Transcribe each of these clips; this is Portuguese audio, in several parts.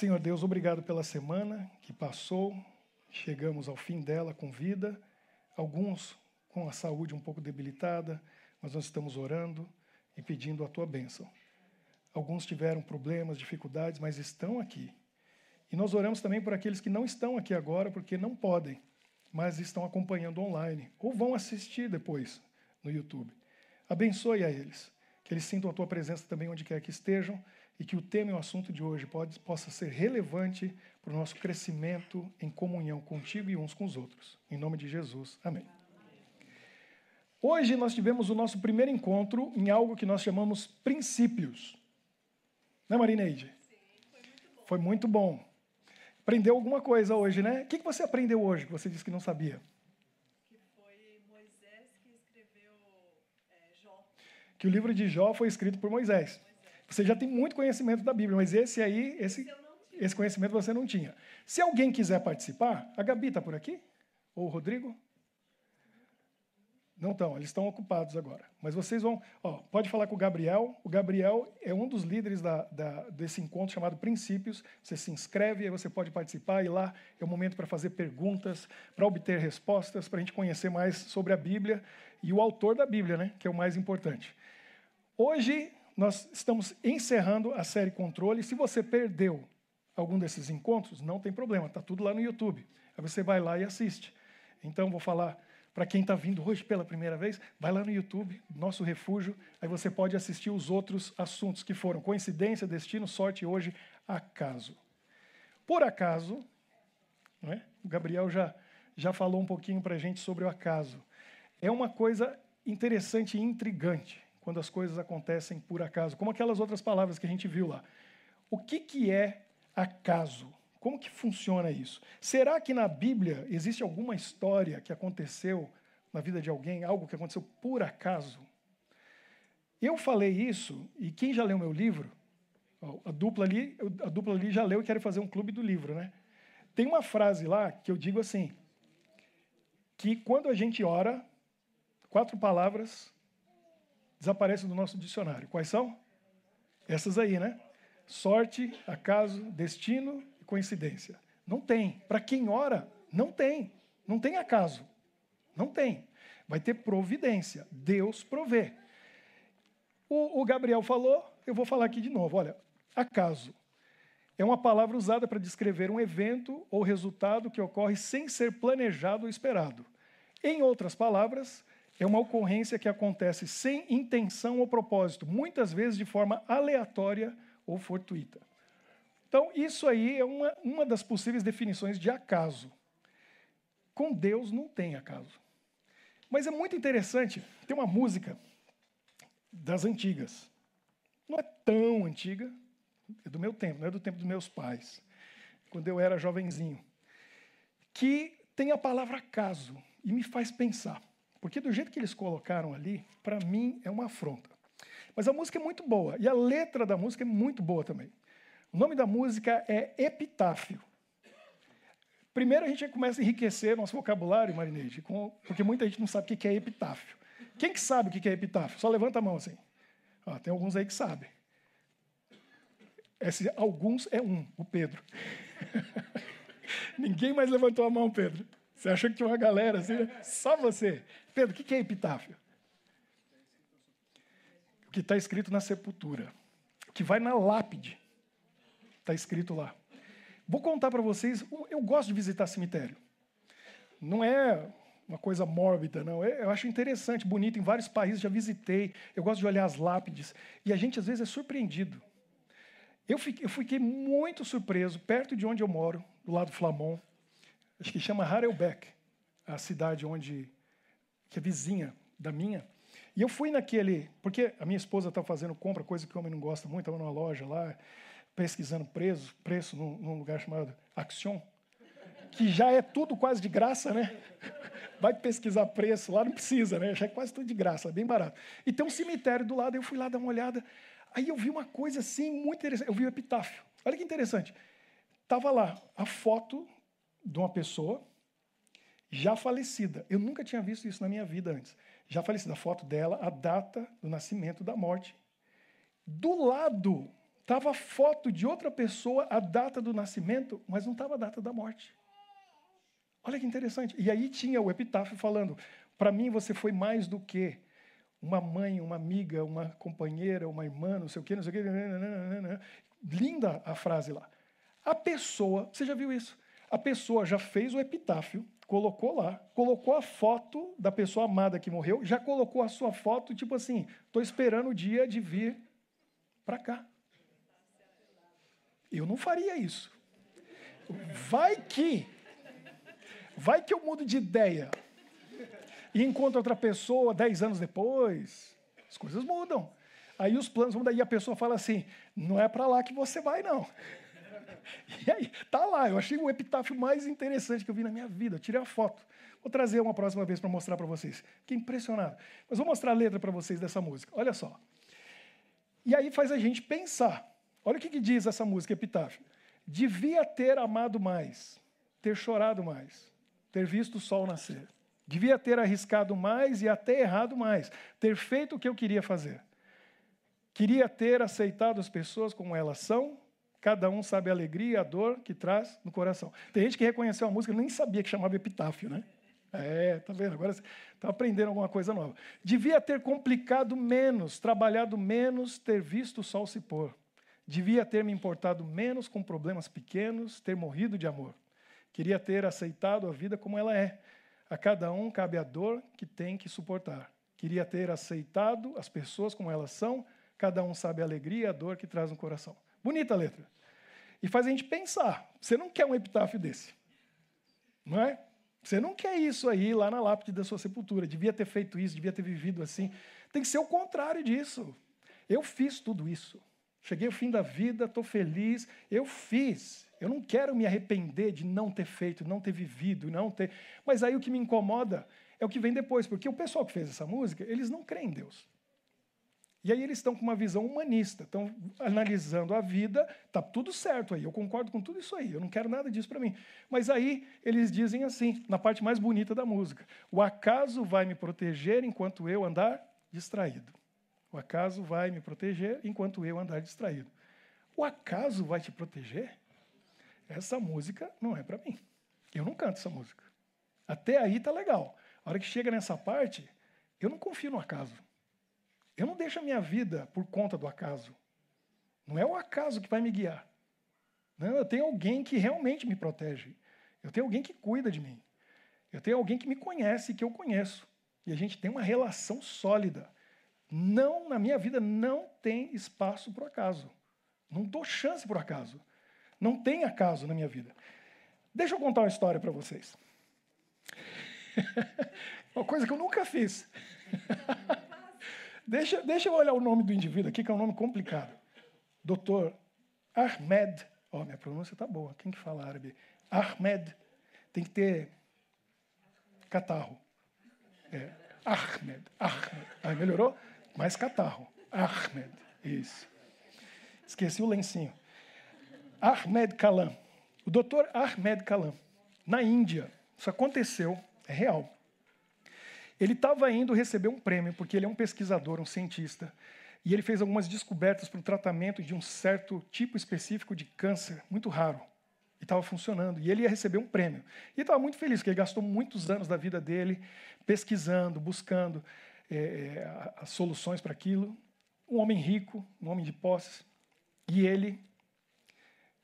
Senhor Deus, obrigado pela semana que passou. Chegamos ao fim dela com vida, alguns com a saúde um pouco debilitada, mas nós estamos orando e pedindo a tua bênção. Alguns tiveram problemas, dificuldades, mas estão aqui. E nós oramos também por aqueles que não estão aqui agora porque não podem, mas estão acompanhando online ou vão assistir depois no YouTube. Abençoe a eles, que eles sintam a tua presença também onde quer que estejam e que o tema e o assunto de hoje pode, possa ser relevante para o nosso crescimento em comunhão contigo e uns com os outros. Em nome de Jesus. Amém. Hoje nós tivemos o nosso primeiro encontro em algo que nós chamamos princípios. Né, Marineide? Sim, foi muito bom. Foi muito bom. Aprendeu alguma coisa hoje, né? O que você aprendeu hoje que você disse que não sabia? Que foi Moisés que escreveu é, Jó. Que o livro de Jó foi escrito por Moisés. Você já tem muito conhecimento da Bíblia, mas esse aí, esse, esse, esse conhecimento você não tinha. Se alguém quiser participar, a Gabi está por aqui? Ou o Rodrigo? Não estão, eles estão ocupados agora. Mas vocês vão. Ó, pode falar com o Gabriel. O Gabriel é um dos líderes da, da, desse encontro chamado Princípios. Você se inscreve, aí você pode participar, e lá é o momento para fazer perguntas, para obter respostas, para a gente conhecer mais sobre a Bíblia e o autor da Bíblia, né, que é o mais importante. Hoje nós estamos encerrando a série Controle. Se você perdeu algum desses encontros, não tem problema, está tudo lá no YouTube. Aí você vai lá e assiste. Então, vou falar para quem está vindo hoje pela primeira vez, vai lá no YouTube, Nosso Refúgio, aí você pode assistir os outros assuntos que foram coincidência, destino, sorte e hoje acaso. Por acaso, é? o Gabriel já, já falou um pouquinho para a gente sobre o acaso. É uma coisa interessante e intrigante quando as coisas acontecem por acaso, como aquelas outras palavras que a gente viu lá. O que, que é acaso? Como que funciona isso? Será que na Bíblia existe alguma história que aconteceu na vida de alguém, algo que aconteceu por acaso? Eu falei isso, e quem já leu meu livro, a dupla ali, a dupla ali já leu e quer fazer um clube do livro, né? Tem uma frase lá que eu digo assim, que quando a gente ora, quatro palavras desaparecem do nosso dicionário. Quais são? Essas aí, né? Sorte, acaso, destino coincidência. Não tem. Para quem ora, não tem. Não tem acaso. Não tem. Vai ter providência. Deus provê. O, o Gabriel falou, eu vou falar aqui de novo. Olha, acaso é uma palavra usada para descrever um evento ou resultado que ocorre sem ser planejado ou esperado. Em outras palavras, é uma ocorrência que acontece sem intenção ou propósito, muitas vezes de forma aleatória ou fortuita. Então, isso aí é uma, uma das possíveis definições de acaso. Com Deus não tem acaso. Mas é muito interessante, tem uma música das antigas. Não é tão antiga, é do meu tempo, não é do tempo dos meus pais, quando eu era jovenzinho, que tem a palavra acaso e me faz pensar. Porque do jeito que eles colocaram ali, para mim é uma afronta. Mas a música é muito boa e a letra da música é muito boa também. O nome da música é Epitáfio. Primeiro a gente começa a enriquecer nosso vocabulário, Marineide, porque muita gente não sabe o que é epitáfio. Quem que sabe o que é epitáfio? Só levanta a mão assim. Ó, tem alguns aí que sabem. Esse alguns é um, o Pedro. Ninguém mais levantou a mão, Pedro. Você achou que tinha uma galera assim? Né? Só você. Pedro, o que é epitáfio? O que está escrito na sepultura. O que vai na lápide. Está escrito lá. Vou contar para vocês, eu gosto de visitar cemitério. Não é uma coisa mórbida, não. É, eu acho interessante, bonito, em vários países já visitei. Eu gosto de olhar as lápides. E a gente, às vezes, é surpreendido. Eu fiquei, eu fiquei muito surpreso, perto de onde eu moro, do lado do Flamon. Acho que chama Harelbeck, a cidade onde que é vizinha da minha. E eu fui naquele, porque a minha esposa estava fazendo compra, coisa que o homem não gosta muito, estava numa loja lá pesquisando preço, preço num, num lugar chamado Action, que já é tudo quase de graça, né? Vai pesquisar preço lá, não precisa, né? Já é quase tudo de graça, é bem barato. E tem um cemitério do lado, eu fui lá dar uma olhada. Aí eu vi uma coisa assim muito interessante. Eu vi o epitáfio. Olha que interessante. Tava lá a foto de uma pessoa já falecida. Eu nunca tinha visto isso na minha vida antes. Já falecida, a foto dela, a data do nascimento, da morte. Do lado Estava a foto de outra pessoa, a data do nascimento, mas não estava a data da morte. Olha que interessante. E aí tinha o epitáfio falando: para mim você foi mais do que uma mãe, uma amiga, uma companheira, uma irmã, não sei o quê, não sei o quê. Linda a frase lá. A pessoa, você já viu isso? A pessoa já fez o epitáfio, colocou lá, colocou a foto da pessoa amada que morreu, já colocou a sua foto, tipo assim, estou esperando o dia de vir para cá. Eu não faria isso. Vai que, vai que eu mudo de ideia e encontro outra pessoa dez anos depois, as coisas mudam. Aí os planos mudam, e a pessoa fala assim: não é para lá que você vai, não. E aí, lá, eu achei o epitáfio mais interessante que eu vi na minha vida. Eu tirei a foto. Vou trazer uma próxima vez para mostrar para vocês. Fiquei impressionado. Mas vou mostrar a letra para vocês dessa música. Olha só. E aí faz a gente pensar. Olha o que, que diz essa música, Epitáfio. Devia ter amado mais, ter chorado mais, ter visto o sol nascer. Devia ter arriscado mais e até errado mais, ter feito o que eu queria fazer. Queria ter aceitado as pessoas como elas são, cada um sabe a alegria e a dor que traz no coração. Tem gente que reconheceu a música e nem sabia que chamava epitáfio, né? É, tá vendo? Agora está aprendendo alguma coisa nova. Devia ter complicado menos, trabalhado menos, ter visto o sol se pôr. Devia ter me importado menos com problemas pequenos, ter morrido de amor. Queria ter aceitado a vida como ela é, a cada um cabe a dor que tem que suportar. Queria ter aceitado as pessoas como elas são, cada um sabe a alegria e a dor que traz no coração. Bonita a letra. E faz a gente pensar. Você não quer um epitáfio desse. Não é? Você não quer isso aí lá na lápide da sua sepultura. Devia ter feito isso, devia ter vivido assim. Tem que ser o contrário disso. Eu fiz tudo isso. Cheguei ao fim da vida, estou feliz. Eu fiz. Eu não quero me arrepender de não ter feito, não ter vivido, não ter. Mas aí o que me incomoda é o que vem depois, porque o pessoal que fez essa música, eles não creem em Deus. E aí eles estão com uma visão humanista, estão analisando a vida, tá tudo certo aí, eu concordo com tudo isso aí, eu não quero nada disso para mim. Mas aí eles dizem assim, na parte mais bonita da música: o acaso vai me proteger enquanto eu andar distraído. O acaso vai me proteger enquanto eu andar distraído. O acaso vai te proteger? essa música não é para mim. Eu não canto essa música. Até aí tá legal. A hora que chega nessa parte, eu não confio no acaso. Eu não deixo a minha vida por conta do acaso. Não é o acaso que vai me guiar. Não, eu tenho alguém que realmente me protege. Eu tenho alguém que cuida de mim. Eu tenho alguém que me conhece que eu conheço. E a gente tem uma relação sólida. Não, na minha vida, não tem espaço para acaso. Não dou chance para o acaso. Não tem acaso na minha vida. Deixa eu contar uma história para vocês. uma coisa que eu nunca fiz. deixa, deixa eu olhar o nome do indivíduo aqui, que é um nome complicado. Doutor Ahmed. Ó, oh, minha pronúncia está boa. Quem que fala árabe? Ahmed. Tem que ter catarro. É. Ahmed. Ahmed. Aí melhorou? Mais catarro. Ahmed. Isso. Esqueci o lencinho. Ahmed Kalam. O doutor Ahmed Kalam, na Índia, isso aconteceu, é real. Ele estava indo receber um prêmio, porque ele é um pesquisador, um cientista, e ele fez algumas descobertas para o tratamento de um certo tipo específico de câncer, muito raro. E estava funcionando. E ele ia receber um prêmio. E estava muito feliz, porque ele gastou muitos anos da vida dele pesquisando, buscando é, as soluções para aquilo. Um homem rico, um homem de posses. E ele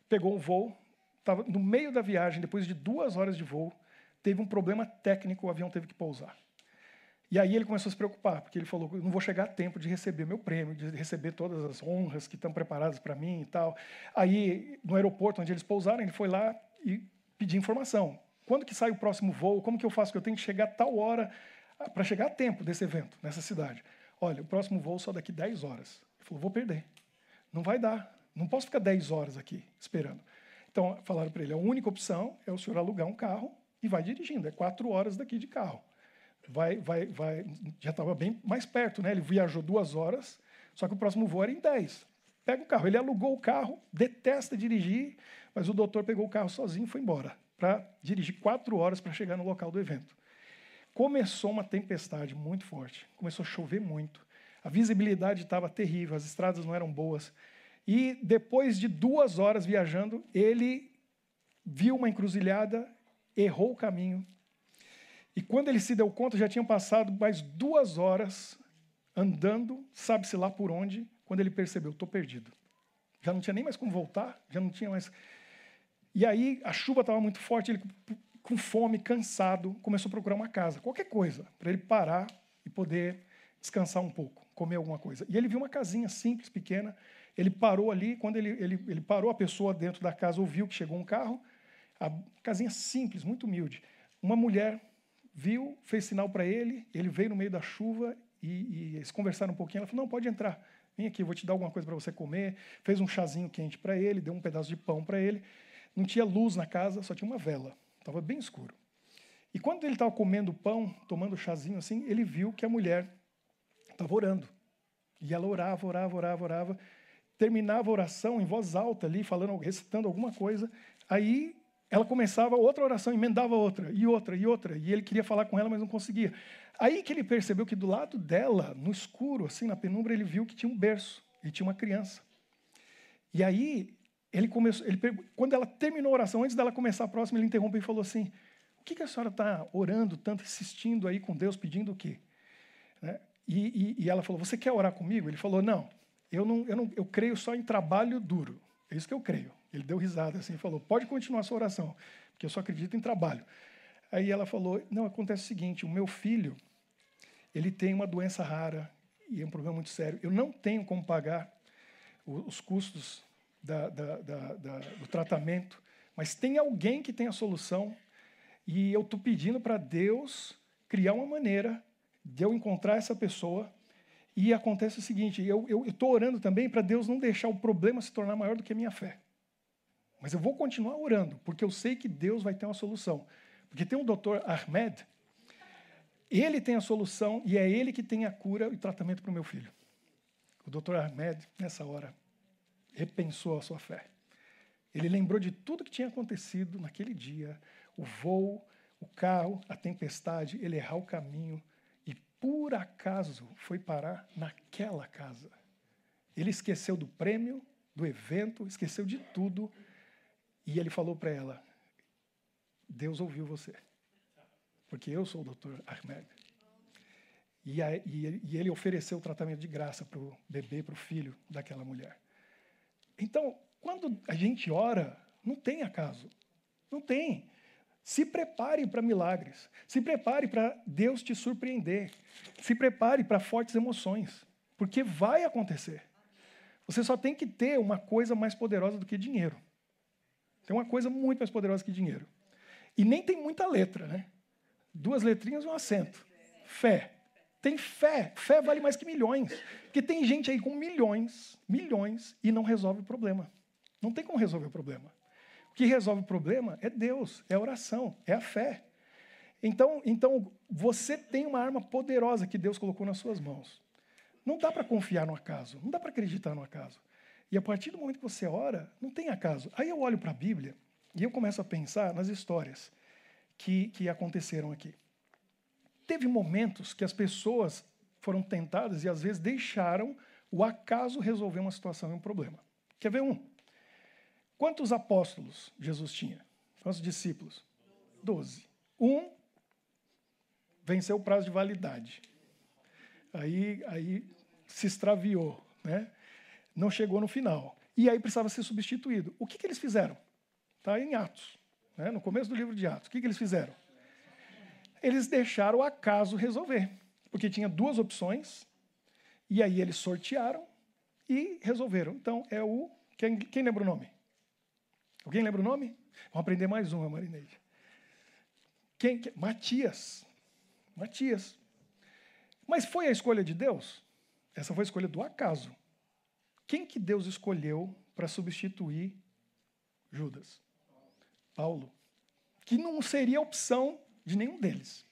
pegou um voo, estava no meio da viagem, depois de duas horas de voo, teve um problema técnico, o avião teve que pousar. E aí ele começou a se preocupar, porque ele falou: não vou chegar a tempo de receber meu prêmio, de receber todas as honras que estão preparadas para mim e tal. Aí, no aeroporto onde eles pousaram, ele foi lá e pediu informação. Quando que sai o próximo voo? Como que eu faço? Que eu tenho que chegar a tal hora para chegar a tempo desse evento, nessa cidade. Olha, o próximo voo só daqui 10 horas. Ele falou: vou perder. Não vai dar. Não posso ficar 10 horas aqui esperando. Então, falaram para ele: a única opção é o senhor alugar um carro e vai dirigindo. É quatro horas daqui de carro. Vai, vai, vai. Já estava bem mais perto, né? Ele viajou duas horas, só que o próximo voo era em 10. Pega o carro. Ele alugou o carro, detesta dirigir, mas o doutor pegou o carro sozinho e foi embora para dirigir quatro horas para chegar no local do evento. Começou uma tempestade muito forte, começou a chover muito. A visibilidade estava terrível, as estradas não eram boas. E depois de duas horas viajando, ele viu uma encruzilhada, errou o caminho. E quando ele se deu conta, já tinham passado mais duas horas andando, sabe-se lá por onde, quando ele percebeu, estou perdido. Já não tinha nem mais como voltar, já não tinha mais. E aí a chuva estava muito forte, ele com fome, cansado, começou a procurar uma casa, qualquer coisa, para ele parar e poder descansar um pouco, comer alguma coisa. E ele viu uma casinha simples, pequena. Ele parou ali, quando ele, ele, ele parou, a pessoa dentro da casa ouviu que chegou um carro, a casinha simples, muito humilde. Uma mulher viu, fez sinal para ele, ele veio no meio da chuva e, e, eles conversaram um pouquinho. Ela falou: Não, pode entrar, vem aqui, eu vou te dar alguma coisa para você comer. Fez um chazinho quente para ele, deu um pedaço de pão para ele. Não tinha luz na casa, só tinha uma vela, estava bem escuro. E quando ele estava comendo pão, tomando chazinho assim, ele viu que a mulher estava orando. E ela orava, orava, orava, orava. Terminava a oração em voz alta ali, falando, recitando alguma coisa. Aí ela começava outra oração, emendava outra, e outra, e outra. E ele queria falar com ela, mas não conseguia. Aí que ele percebeu que do lado dela, no escuro, assim, na penumbra, ele viu que tinha um berço e tinha uma criança. E aí, ele começou, ele, quando ela terminou a oração, antes dela começar a próxima, ele interrompeu e falou assim: O que, que a senhora está orando tanto, insistindo aí com Deus, pedindo o quê? Né? E, e, e, ela falou: Você quer orar comigo? Ele falou: Não, eu não, eu não, eu creio só em trabalho duro. É isso que eu creio. Ele deu risada assim e falou: Pode continuar a sua oração, porque eu só acredito em trabalho. Aí ela falou: Não, acontece o seguinte: o meu filho, ele tem uma doença rara e é um problema muito sério. Eu não tenho como pagar os custos da, da, da, do tratamento, mas tem alguém que tem a solução e eu estou pedindo para Deus criar uma maneira de eu encontrar essa pessoa. E acontece o seguinte: eu estou orando também para Deus não deixar o problema se tornar maior do que a minha fé. Mas eu vou continuar orando, porque eu sei que Deus vai ter uma solução. Porque tem um doutor Ahmed, ele tem a solução e é ele que tem a cura e tratamento para o meu filho. O doutor Ahmed, nessa hora, repensou a sua fé. Ele lembrou de tudo que tinha acontecido naquele dia: o voo, o carro, a tempestade, ele errar o caminho e por acaso foi parar naquela casa. Ele esqueceu do prêmio, do evento, esqueceu de tudo e ele falou para ela: Deus ouviu você, porque eu sou o doutor Ahmed. E, a, e, e ele ofereceu o tratamento de graça para o bebê, para o filho daquela mulher. Então, quando a gente ora, não tem acaso. Não tem. Se prepare para milagres. Se prepare para Deus te surpreender. Se prepare para fortes emoções. Porque vai acontecer. Você só tem que ter uma coisa mais poderosa do que dinheiro. Tem uma coisa muito mais poderosa que dinheiro. E nem tem muita letra, né? Duas letrinhas e um acento. Fé. Tem fé. Fé vale mais que milhões. Porque tem gente aí com milhões, milhões, e não resolve o problema. Não tem como resolver o problema. O que resolve o problema é Deus, é a oração, é a fé. Então, então você tem uma arma poderosa que Deus colocou nas suas mãos. Não dá para confiar no acaso, não dá para acreditar no acaso. E a partir do momento que você ora, não tem acaso. Aí eu olho para a Bíblia e eu começo a pensar nas histórias que, que aconteceram aqui. Teve momentos que as pessoas foram tentadas e às vezes deixaram o acaso resolver uma situação e um problema. Quer ver um? Quantos apóstolos Jesus tinha? Quantos discípulos? Doze. Um venceu o prazo de validade. Aí, aí se extraviou, né? Não chegou no final. E aí precisava ser substituído. O que, que eles fizeram? Está em Atos, né? no começo do livro de Atos. O que, que eles fizeram? Eles deixaram o acaso resolver, porque tinha duas opções, e aí eles sortearam e resolveram. Então, é o. Quem, quem lembra o nome? Alguém lembra o nome? Vamos aprender mais uma, Marineide. Quem? Matias. Matias. Mas foi a escolha de Deus? Essa foi a escolha do acaso. Quem que Deus escolheu para substituir Judas? Paulo. Que não seria opção de nenhum deles.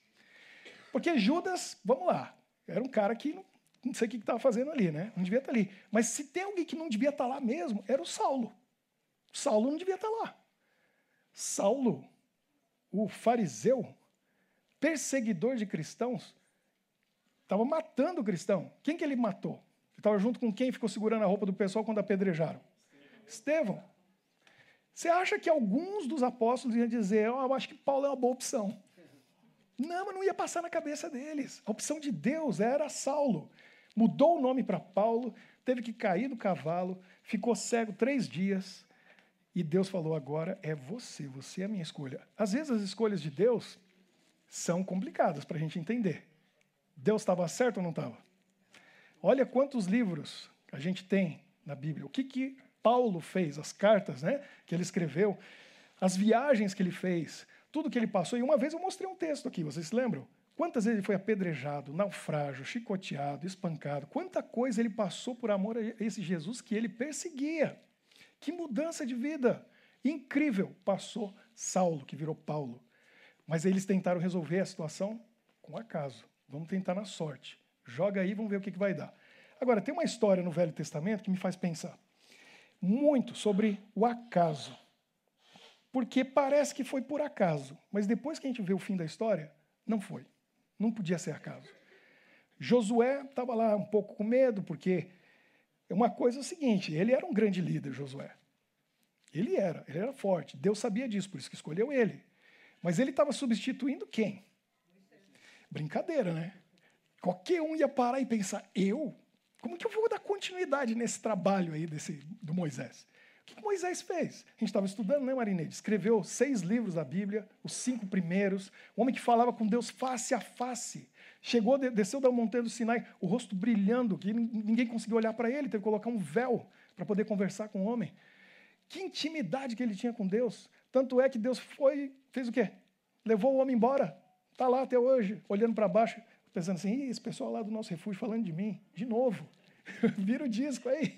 Porque Judas, vamos lá, era um cara que não, não sei o que estava fazendo ali, né? Não devia estar tá ali. Mas se tem alguém que não devia estar tá lá mesmo, era o Saulo. Saulo não devia estar tá lá. Saulo, o fariseu, perseguidor de cristãos, estava matando o cristão. Quem que ele matou? Estava junto com quem ficou segurando a roupa do pessoal quando apedrejaram? Estevão. Você acha que alguns dos apóstolos iam dizer, oh, eu acho que Paulo é uma boa opção? Não, mas não ia passar na cabeça deles. A opção de Deus era Saulo. Mudou o nome para Paulo, teve que cair do cavalo, ficou cego três dias, e Deus falou: agora é você, você é a minha escolha. Às vezes as escolhas de Deus são complicadas para a gente entender. Deus estava certo ou não estava? Olha quantos livros a gente tem na Bíblia. O que, que Paulo fez, as cartas né, que ele escreveu, as viagens que ele fez, tudo que ele passou. E uma vez eu mostrei um texto aqui, vocês se lembram? Quantas vezes ele foi apedrejado, naufrágio, chicoteado, espancado, quanta coisa ele passou por amor a esse Jesus que ele perseguia. Que mudança de vida! Incrível! Passou Saulo, que virou Paulo. Mas eles tentaram resolver a situação com acaso. Vamos tentar na sorte. Joga aí, vamos ver o que, que vai dar. Agora, tem uma história no Velho Testamento que me faz pensar muito sobre o acaso. Porque parece que foi por acaso, mas depois que a gente vê o fim da história, não foi. Não podia ser acaso. Josué estava lá um pouco com medo, porque uma coisa é o seguinte: ele era um grande líder, Josué. Ele era, ele era forte. Deus sabia disso, por isso que escolheu ele. Mas ele estava substituindo quem? Brincadeira, né? Qualquer um ia parar e pensar: eu? Como que eu vou dar continuidade nesse trabalho aí desse, do Moisés? O que, Moisés fez? A gente estava estudando, né, Marinete? Escreveu seis livros da Bíblia, os cinco primeiros. O homem que falava com Deus face a face. Chegou, desceu da montanha do Sinai, o rosto brilhando, que ninguém conseguiu olhar para ele, teve que colocar um véu para poder conversar com o homem. Que intimidade que ele tinha com Deus. Tanto é que Deus foi, fez o quê? Levou o homem embora. Está lá até hoje, olhando para baixo, pensando assim, esse pessoal lá do nosso refúgio falando de mim, de novo. Vira o disco aí.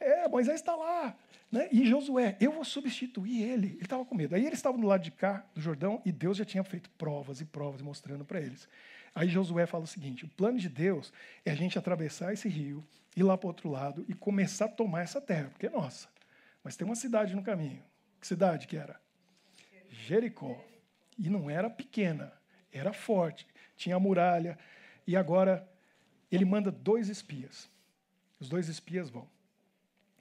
É, Moisés está lá. Né? E Josué, eu vou substituir ele. Ele estava com medo. Aí eles estavam do lado de cá do Jordão e Deus já tinha feito provas e provas mostrando para eles. Aí Josué fala o seguinte: o plano de Deus é a gente atravessar esse rio, ir lá para o outro lado e começar a tomar essa terra, porque é nossa. Mas tem uma cidade no caminho. Que cidade que era? Jericó. E não era pequena, era forte. Tinha a muralha. E agora ele manda dois espias. Os dois espias vão.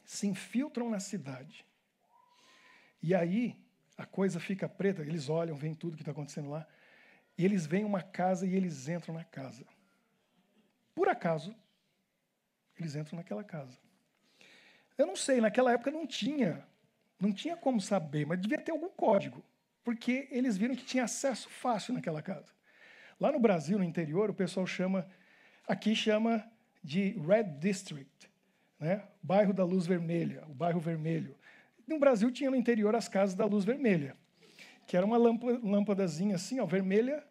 Se infiltram na cidade. E aí a coisa fica preta, eles olham, veem tudo que está acontecendo lá. E eles veem uma casa e eles entram na casa. Por acaso, eles entram naquela casa. Eu não sei, naquela época não tinha, não tinha como saber, mas devia ter algum código, porque eles viram que tinha acesso fácil naquela casa. Lá no Brasil, no interior, o pessoal chama, aqui chama de Red District, né? bairro da luz vermelha, o bairro vermelho. No Brasil tinha no interior as casas da luz vermelha, que era uma lâmpadazinha assim, ó, vermelha,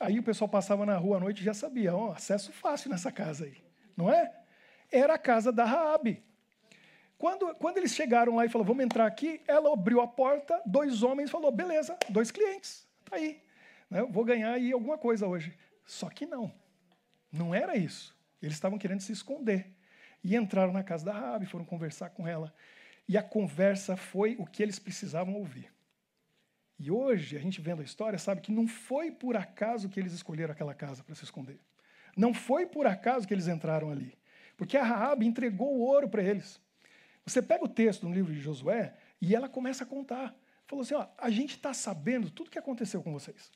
Aí o pessoal passava na rua à noite e já sabia, ó, acesso fácil nessa casa aí, não é? Era a casa da Raabe. Quando, quando eles chegaram lá e falaram, vamos entrar aqui, ela abriu a porta, dois homens falou, beleza, dois clientes, tá aí, né, vou ganhar aí alguma coisa hoje. Só que não, não era isso. Eles estavam querendo se esconder. E entraram na casa da Raabe, foram conversar com ela. E a conversa foi o que eles precisavam ouvir. E hoje, a gente vendo a história, sabe que não foi por acaso que eles escolheram aquela casa para se esconder. Não foi por acaso que eles entraram ali. Porque a Raab entregou o ouro para eles. Você pega o texto no livro de Josué e ela começa a contar. Falou assim: ó, a gente está sabendo tudo o que aconteceu com vocês.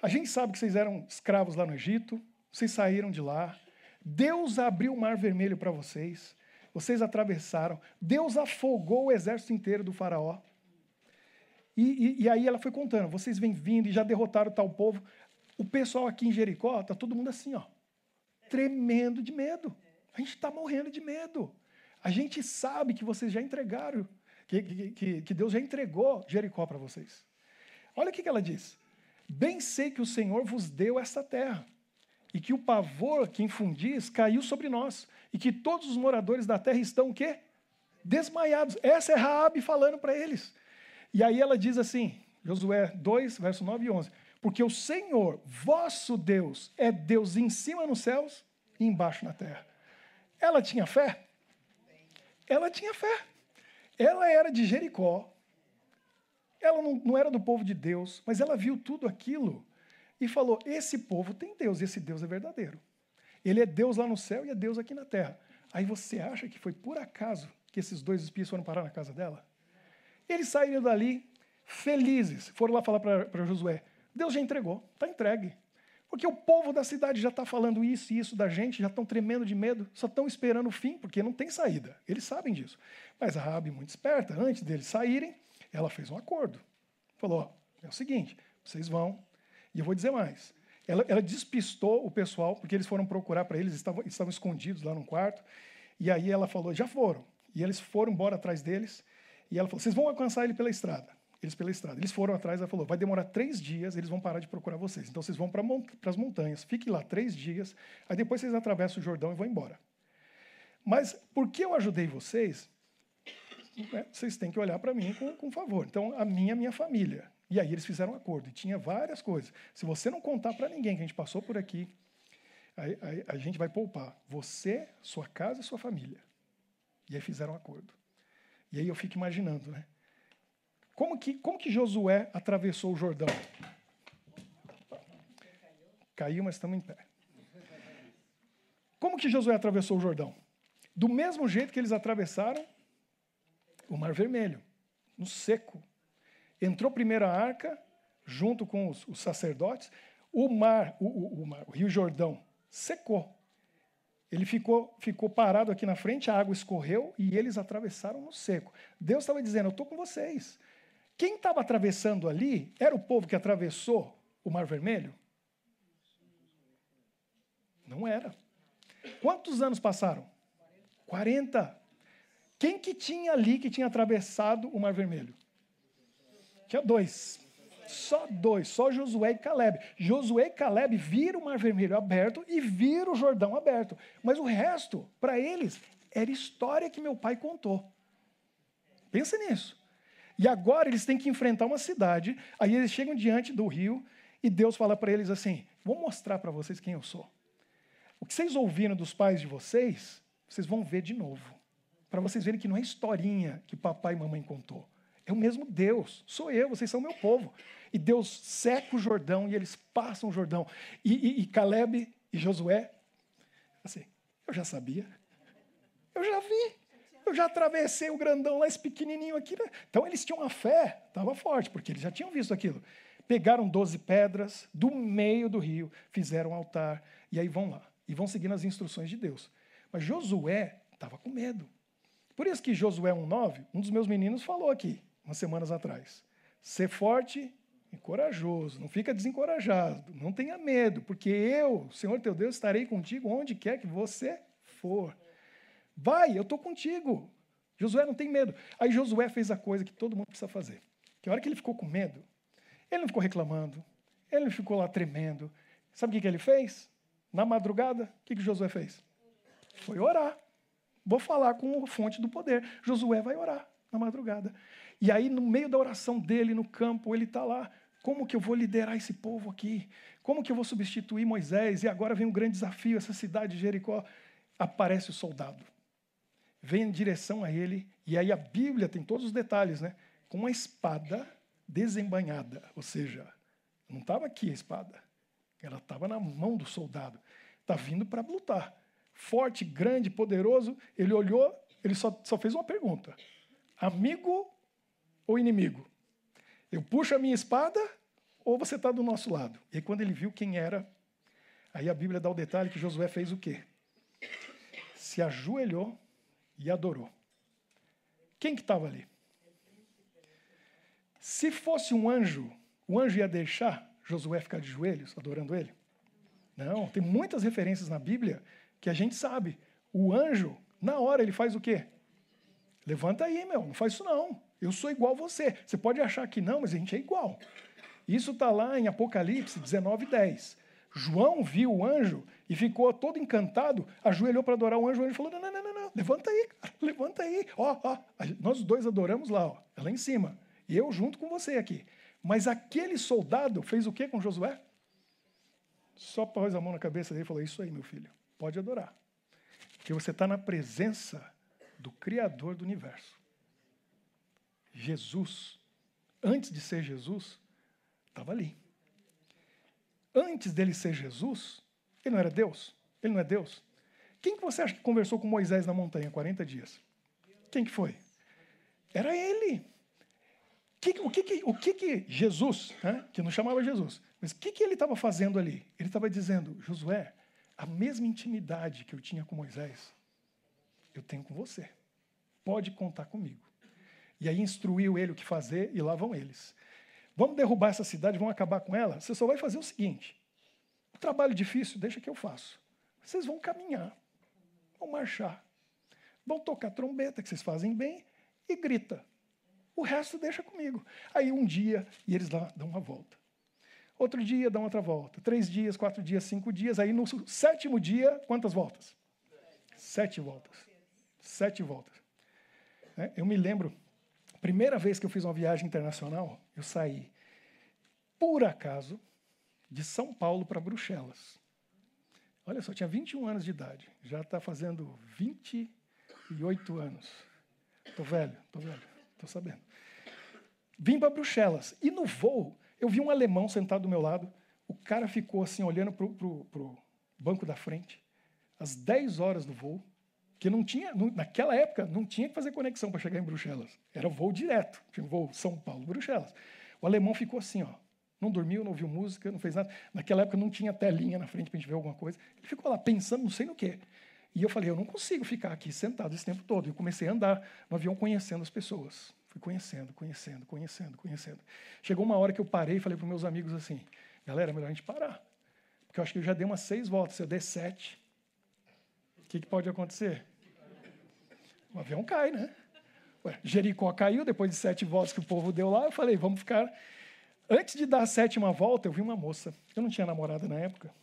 A gente sabe que vocês eram escravos lá no Egito, vocês saíram de lá. Deus abriu o mar vermelho para vocês. Vocês atravessaram. Deus afogou o exército inteiro do Faraó. E, e, e, aí ela foi contando: vocês vêm vindo e já derrotaram tal povo. O pessoal aqui em Jericó, está todo mundo assim, ó, tremendo de medo. A gente está morrendo de medo. A gente sabe que vocês já entregaram, que, que, que Deus já entregou Jericó para vocês. Olha o que, que ela diz. Bem sei que o Senhor vos deu esta terra, e que o pavor que infundis caiu sobre nós, e que todos os moradores da terra estão o quê? Desmaiados. Essa é Raabe falando para eles. E aí ela diz assim, Josué 2, verso 9 e 11: Porque o Senhor, vosso Deus, é Deus em cima nos céus e embaixo na terra. Ela tinha fé? Ela tinha fé. Ela era de Jericó. Ela não, não era do povo de Deus, mas ela viu tudo aquilo e falou: Esse povo tem Deus, esse Deus é verdadeiro. Ele é Deus lá no céu e é Deus aqui na terra. Aí você acha que foi por acaso que esses dois espias foram parar na casa dela? Eles saíram dali felizes, foram lá falar para Josué: Deus já entregou, está entregue. Porque o povo da cidade já está falando isso e isso da gente, já estão tremendo de medo, só estão esperando o fim, porque não tem saída. Eles sabem disso. Mas a Rabi, muito esperta, antes deles saírem, ela fez um acordo. Falou: ó, é o seguinte, vocês vão, e eu vou dizer mais. Ela, ela despistou o pessoal, porque eles foram procurar para eles, estavam, estavam escondidos lá no quarto. E aí ela falou: já foram. E eles foram embora atrás deles. E ela falou: vocês vão alcançar ele pela estrada. Eles pela estrada. Eles foram atrás, ela falou: vai demorar três dias, eles vão parar de procurar vocês. Então vocês vão para mont as montanhas, fiquem lá três dias, aí depois vocês atravessam o Jordão e vão embora. Mas por que eu ajudei vocês? É, vocês têm que olhar para mim com, com favor. Então, a minha, minha família. E aí eles fizeram um acordo. E tinha várias coisas. Se você não contar para ninguém que a gente passou por aqui, aí, aí, a gente vai poupar você, sua casa e sua família. E aí fizeram um acordo. E aí eu fico imaginando, né? Como que, como que Josué atravessou o Jordão? Caiu, mas estamos em pé. Como que Josué atravessou o Jordão? Do mesmo jeito que eles atravessaram o Mar Vermelho, no seco. Entrou primeiro a arca, junto com os, os sacerdotes, o mar, o, o, o, mar, o Rio Jordão secou. Ele ficou, ficou parado aqui na frente, a água escorreu e eles atravessaram no seco. Deus estava dizendo: Eu estou com vocês. Quem estava atravessando ali era o povo que atravessou o Mar Vermelho? Não era. Quantos anos passaram? 40. Quem que tinha ali que tinha atravessado o Mar Vermelho? Tinha dois. Só dois, só Josué e Caleb. Josué e Caleb viram o Mar Vermelho aberto e viram o Jordão aberto. Mas o resto, para eles, era história que meu pai contou. Pensa nisso. E agora eles têm que enfrentar uma cidade, aí eles chegam diante do rio e Deus fala para eles assim: Vou mostrar para vocês quem eu sou. O que vocês ouviram dos pais de vocês, vocês vão ver de novo. Para vocês verem que não é historinha que papai e mamãe contou. É o mesmo Deus, sou eu, vocês são meu povo. E Deus seca o Jordão e eles passam o Jordão. E, e, e Caleb e Josué, assim, eu já sabia, eu já vi, eu já atravessei o grandão lá, esse pequenininho aqui. Né? Então eles tinham uma fé, estava forte, porque eles já tinham visto aquilo. Pegaram 12 pedras do meio do rio, fizeram um altar, e aí vão lá. E vão seguindo as instruções de Deus. Mas Josué estava com medo. Por isso que Josué 1,9, um dos meus meninos falou aqui, umas semanas atrás. Ser forte e corajoso, não fica desencorajado, não tenha medo, porque eu, Senhor teu Deus, estarei contigo onde quer que você for. Vai, eu estou contigo. Josué não tem medo. Aí Josué fez a coisa que todo mundo precisa fazer. Que a hora que ele ficou com medo, ele não ficou reclamando, ele não ficou lá tremendo. Sabe o que, que ele fez? Na madrugada, o que, que Josué fez? Foi orar. Vou falar com a fonte do poder. Josué vai orar na madrugada. E aí, no meio da oração dele, no campo, ele está lá. Como que eu vou liderar esse povo aqui? Como que eu vou substituir Moisés? E agora vem um grande desafio, essa cidade de Jericó. Aparece o soldado vem em direção a ele, e aí a Bíblia tem todos os detalhes, né? Com uma espada desembanhada, ou seja, não estava aqui a espada, ela estava na mão do soldado, está vindo para lutar. Forte, grande, poderoso, ele olhou, ele só, só fez uma pergunta: amigo ou inimigo? Eu puxo a minha espada ou você está do nosso lado? E quando ele viu quem era, aí a Bíblia dá o detalhe que Josué fez o quê? Se ajoelhou e adorou. Quem que estava ali? Se fosse um anjo, o anjo ia deixar Josué ficar de joelhos adorando ele? Não, tem muitas referências na Bíblia que a gente sabe. O anjo, na hora, ele faz o quê? Levanta aí, meu, não faz isso não. Eu sou igual a você. Você pode achar que não, mas a gente é igual. Isso está lá em Apocalipse 19, 10. João viu o anjo e ficou todo encantado, ajoelhou para adorar o anjo, o anjo falou: não, não, não, não, levanta aí, cara, levanta aí. Ó, ó, nós dois adoramos lá, ó, é lá em cima. E eu junto com você aqui. Mas aquele soldado fez o que com Josué? Só pôs a mão na cabeça dele e falou: Isso aí, meu filho, pode adorar. Porque você está na presença do Criador do universo. Jesus, antes de ser Jesus, estava ali antes dele ser Jesus, ele não era Deus? Ele não é Deus? Quem que você acha que conversou com Moisés na montanha 40 dias? Quem que foi? Era ele. O que, que, o que, que Jesus, né, que não chamava Jesus, mas o que, que ele estava fazendo ali? Ele estava dizendo, Josué, a mesma intimidade que eu tinha com Moisés, eu tenho com você. Pode contar comigo. E aí instruiu ele o que fazer e lá vão eles. Vamos derrubar essa cidade, vamos acabar com ela? Você só vai fazer o seguinte: o trabalho difícil, deixa que eu faço. Vocês vão caminhar, vão marchar, vão tocar trombeta, que vocês fazem bem, e grita. O resto deixa comigo. Aí um dia, e eles lá dão uma volta. Outro dia, dão outra volta. Três dias, quatro dias, cinco dias. Aí no sétimo dia, quantas voltas? Sete voltas. Sete voltas. É, eu me lembro, primeira vez que eu fiz uma viagem internacional, eu saí, por acaso, de São Paulo para Bruxelas. Olha só, tinha 21 anos de idade. Já está fazendo 28 anos. Estou velho, estou velho, estou sabendo. Vim para Bruxelas. E no voo, eu vi um alemão sentado do meu lado. O cara ficou assim, olhando para o banco da frente, às 10 horas do voo, que não tinha, naquela época, não tinha que fazer conexão para chegar em Bruxelas. Era voo direto, tinha voo São Paulo-Bruxelas. O alemão ficou assim, ó, não dormiu, não ouviu música, não fez nada. Naquela época não tinha telinha na frente para a gente ver alguma coisa. Ele ficou lá pensando, não sei no quê. E eu falei, eu não consigo ficar aqui sentado esse tempo todo. E comecei a andar no avião conhecendo as pessoas. Fui conhecendo, conhecendo, conhecendo, conhecendo. Chegou uma hora que eu parei e falei para meus amigos assim: galera, é melhor a gente parar. Porque eu acho que eu já dei umas seis voltas. Se eu der sete, o que, que pode acontecer? O avião cai, né? Ué, Jericó caiu depois de sete voltas que o povo deu lá. Eu falei: vamos ficar. Antes de dar a sétima volta, eu vi uma moça. Eu não tinha namorada na época.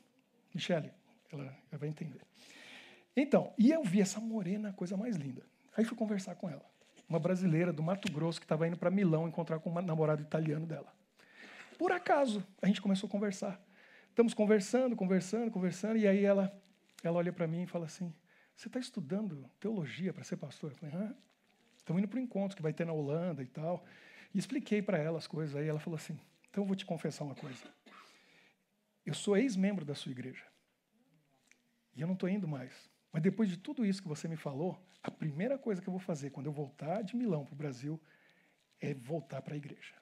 Michele, ela, ela vai entender. Então, e eu vi essa morena, coisa mais linda. Aí fui conversar com ela uma brasileira do Mato Grosso que estava indo para Milão encontrar com um namorado italiano dela. Por acaso, a gente começou a conversar. Estamos conversando, conversando, conversando, e aí ela, ela olha para mim e fala assim: Você está estudando teologia para ser pastor? Eu falei: Hã? Estamos indo para o encontro que vai ter na Holanda e tal. E expliquei para ela as coisas. Aí ela falou assim: Então eu vou te confessar uma coisa. Eu sou ex-membro da sua igreja. E eu não estou indo mais. Mas depois de tudo isso que você me falou, a primeira coisa que eu vou fazer quando eu voltar de Milão para o Brasil é voltar para a igreja.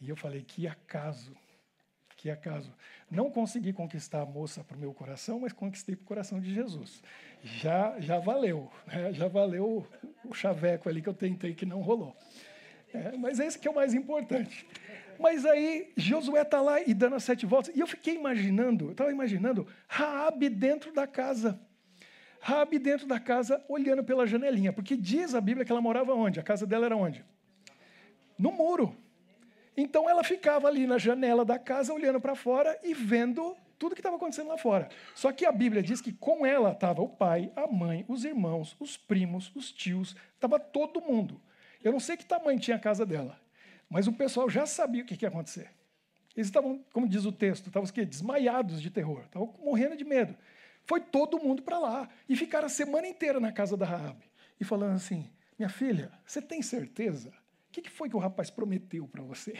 E eu falei: que acaso, que acaso. Não consegui conquistar a moça para o meu coração, mas conquistei para o coração de Jesus. Já, já valeu, né? já valeu o chaveco ali que eu tentei que não rolou. É, mas esse que é o mais importante. Mas aí Josué está lá e dando as sete voltas. E eu fiquei imaginando, eu estava imaginando Raabe dentro da casa. Rabi dentro da casa, olhando pela janelinha, porque diz a Bíblia que ela morava onde? A casa dela era onde? No muro. Então ela ficava ali na janela da casa, olhando para fora e vendo tudo que estava acontecendo lá fora. Só que a Bíblia diz que com ela estava o pai, a mãe, os irmãos, os primos, os tios, estava todo mundo. Eu não sei que tamanho tinha a casa dela, mas o pessoal já sabia o que, que ia acontecer. Eles estavam, como diz o texto, estavam desmaiados de terror, estavam morrendo de medo. Foi todo mundo para lá e ficaram a semana inteira na casa da Raabe e falando assim: "Minha filha, você tem certeza? O que foi que o rapaz prometeu para você?"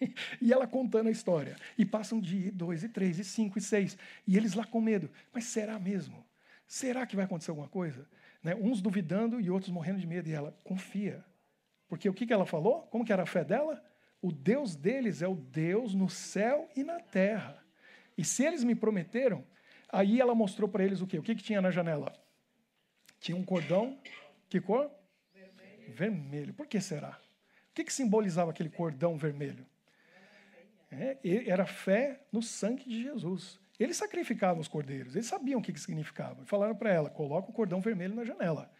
e ela contando a história. E passam um dia, dois, e três, e cinco, e seis. E eles lá com medo. Mas será mesmo? Será que vai acontecer alguma coisa? Né? Uns duvidando e outros morrendo de medo. E ela, confia. Porque o que ela falou? Como que era a fé dela? O Deus deles é o Deus no céu e na terra. E se eles me prometeram, Aí ela mostrou para eles o quê? O que, que tinha na janela? Tinha um cordão. Que cor? Vermelho. vermelho. Por que será? O que, que simbolizava aquele cordão vermelho? É, era fé no sangue de Jesus. Eles sacrificavam os cordeiros, eles sabiam o que, que significava. Falaram para ela: coloca o cordão vermelho na janela.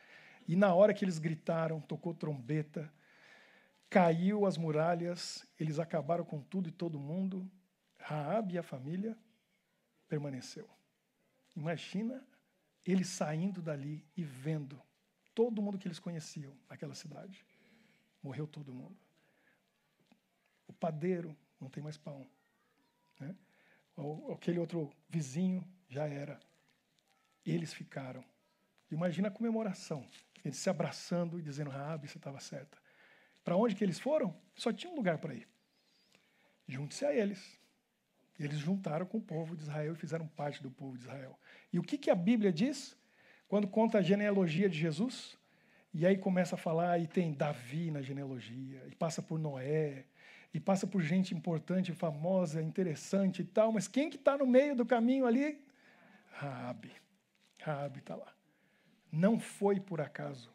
E na hora que eles gritaram, tocou trombeta, caiu as muralhas, eles acabaram com tudo e todo mundo. Raab e a família permaneceu. Imagina eles saindo dali e vendo todo mundo que eles conheciam naquela cidade. Morreu todo mundo. O padeiro não tem mais pão. Né? Aquele outro vizinho já era. Eles ficaram. Imagina a comemoração. Eles se abraçando e dizendo, Rabi, você estava certa. Para onde que eles foram? Só tinha um lugar para ir. Junte-se a eles. Eles juntaram com o povo de Israel e fizeram parte do povo de Israel. E o que, que a Bíblia diz quando conta a genealogia de Jesus? E aí começa a falar, e tem Davi na genealogia, e passa por Noé, e passa por gente importante, famosa, interessante e tal, mas quem que está no meio do caminho ali? Raabe. Raabe está lá. Não foi por acaso.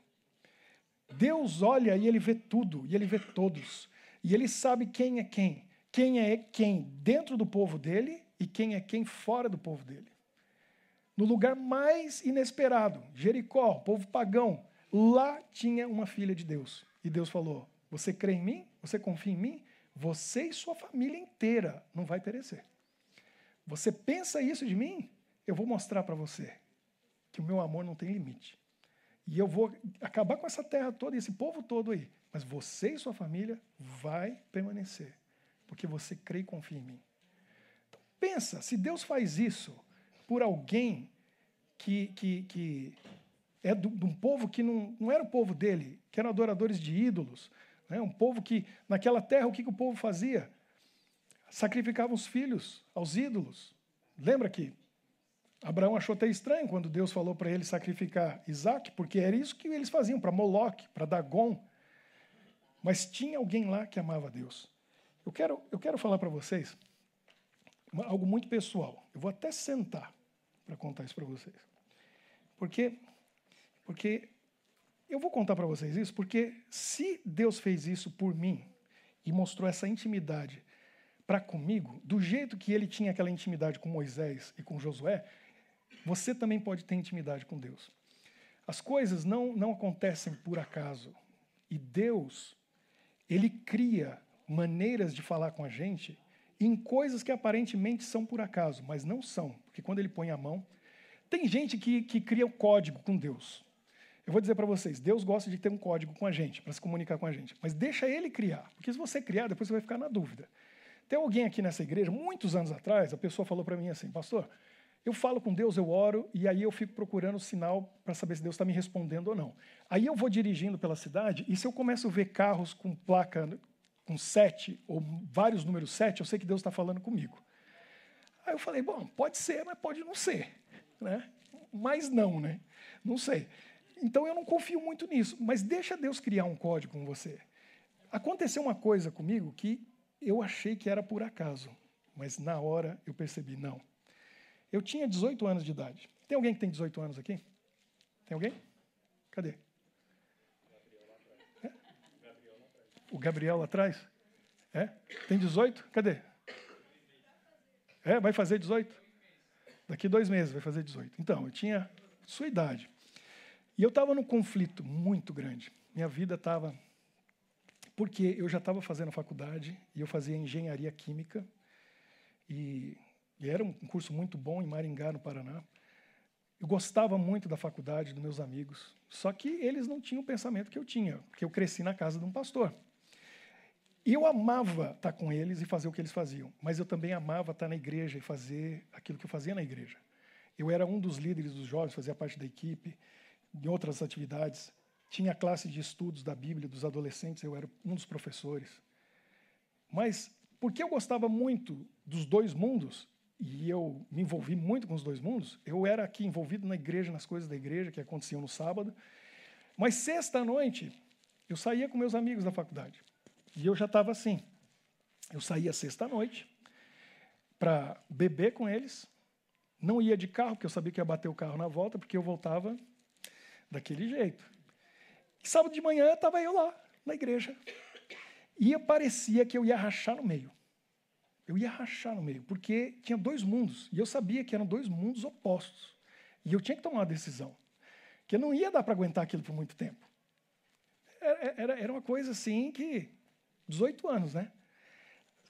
Deus olha e ele vê tudo, e ele vê todos. E ele sabe quem é quem. Quem é quem dentro do povo dele e quem é quem fora do povo dele. No lugar mais inesperado, Jericó, povo pagão, lá tinha uma filha de Deus. E Deus falou: Você crê em mim? Você confia em mim? Você e sua família inteira não vai perecer. Você pensa isso de mim? Eu vou mostrar para você que o meu amor não tem limite. E eu vou acabar com essa terra toda e esse povo todo aí. Mas você e sua família vai permanecer, porque você crê e confia em mim. Então, pensa, se Deus faz isso por alguém que, que, que é de um povo que não, não era o povo dele, que eram adoradores de ídolos, né? um povo que, naquela terra, o que, que o povo fazia? Sacrificava os filhos aos ídolos. Lembra que Abraão achou até estranho quando Deus falou para ele sacrificar Isaac, porque era isso que eles faziam para Moloque, para Dagon. Mas tinha alguém lá que amava Deus. Eu quero, eu quero falar para vocês algo muito pessoal. Eu vou até sentar para contar isso para vocês. Porque, porque eu vou contar para vocês isso, porque se Deus fez isso por mim e mostrou essa intimidade para comigo, do jeito que ele tinha aquela intimidade com Moisés e com Josué, você também pode ter intimidade com Deus. As coisas não, não acontecem por acaso. E Deus, Ele cria maneiras de falar com a gente em coisas que aparentemente são por acaso, mas não são. Porque quando Ele põe a mão. Tem gente que, que cria o um código com Deus. Eu vou dizer para vocês, Deus gosta de ter um código com a gente, para se comunicar com a gente. Mas deixa Ele criar. Porque se você criar, depois você vai ficar na dúvida. Tem alguém aqui nessa igreja, muitos anos atrás, a pessoa falou para mim assim, pastor, eu falo com Deus, eu oro, e aí eu fico procurando o sinal para saber se Deus está me respondendo ou não. Aí eu vou dirigindo pela cidade, e se eu começo a ver carros com placa com sete, ou vários números sete, eu sei que Deus está falando comigo. Aí eu falei, bom, pode ser, mas pode não ser. Né? Mas não, né? Não sei. Então eu não confio muito nisso, mas deixa Deus criar um código com você. Aconteceu uma coisa comigo que eu achei que era por acaso, mas na hora eu percebi, não. Eu tinha 18 anos de idade. Tem alguém que tem 18 anos aqui? Tem alguém? Cadê? É? O Gabriel atrás? É? Tem 18? Cadê? É, vai fazer 18? Daqui dois meses vai fazer 18. Então, eu tinha sua idade. E eu estava num conflito muito grande. Minha vida estava. Porque eu já estava fazendo faculdade e eu fazia engenharia química. E e era um curso muito bom em Maringá, no Paraná. Eu gostava muito da faculdade, dos meus amigos. Só que eles não tinham o pensamento que eu tinha, porque eu cresci na casa de um pastor. Eu amava estar com eles e fazer o que eles faziam, mas eu também amava estar na igreja e fazer aquilo que eu fazia na igreja. Eu era um dos líderes dos jovens, fazia parte da equipe, de outras atividades. Tinha classe de estudos da Bíblia dos adolescentes, eu era um dos professores. Mas, porque eu gostava muito dos dois mundos, e eu me envolvi muito com os dois mundos. Eu era aqui envolvido na igreja, nas coisas da igreja que aconteciam no sábado. Mas sexta-noite, eu saía com meus amigos da faculdade. E eu já estava assim. Eu saía sexta-noite para beber com eles. Não ia de carro, porque eu sabia que ia bater o carro na volta, porque eu voltava daquele jeito. E sábado de manhã estava eu lá, na igreja. E parecia que eu ia rachar no meio eu ia rachar no meio, porque tinha dois mundos, e eu sabia que eram dois mundos opostos. E eu tinha que tomar uma decisão, que não ia dar para aguentar aquilo por muito tempo. Era, era, era uma coisa assim que. 18 anos, né?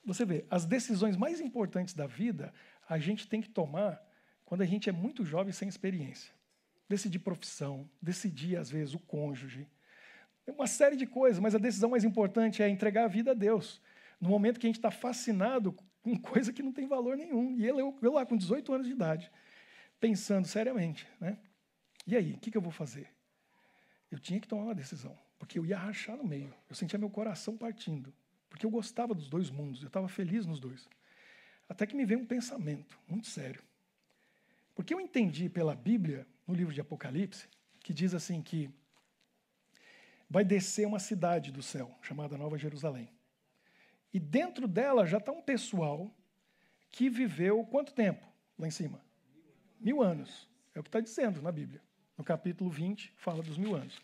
Você vê, as decisões mais importantes da vida a gente tem que tomar quando a gente é muito jovem sem experiência. Decidir profissão, decidir, às vezes, o cônjuge, uma série de coisas, mas a decisão mais importante é entregar a vida a Deus. No momento que a gente está fascinado com coisa que não tem valor nenhum. E ele, eu, eu lá com 18 anos de idade, pensando seriamente, né? E aí, o que, que eu vou fazer? Eu tinha que tomar uma decisão, porque eu ia rachar no meio. Eu sentia meu coração partindo, porque eu gostava dos dois mundos, eu estava feliz nos dois. Até que me veio um pensamento muito sério. Porque eu entendi pela Bíblia, no livro de Apocalipse, que diz assim que vai descer uma cidade do céu, chamada Nova Jerusalém. E dentro dela já está um pessoal que viveu quanto tempo lá em cima? Mil anos. É o que está dizendo na Bíblia. No capítulo 20, fala dos mil anos.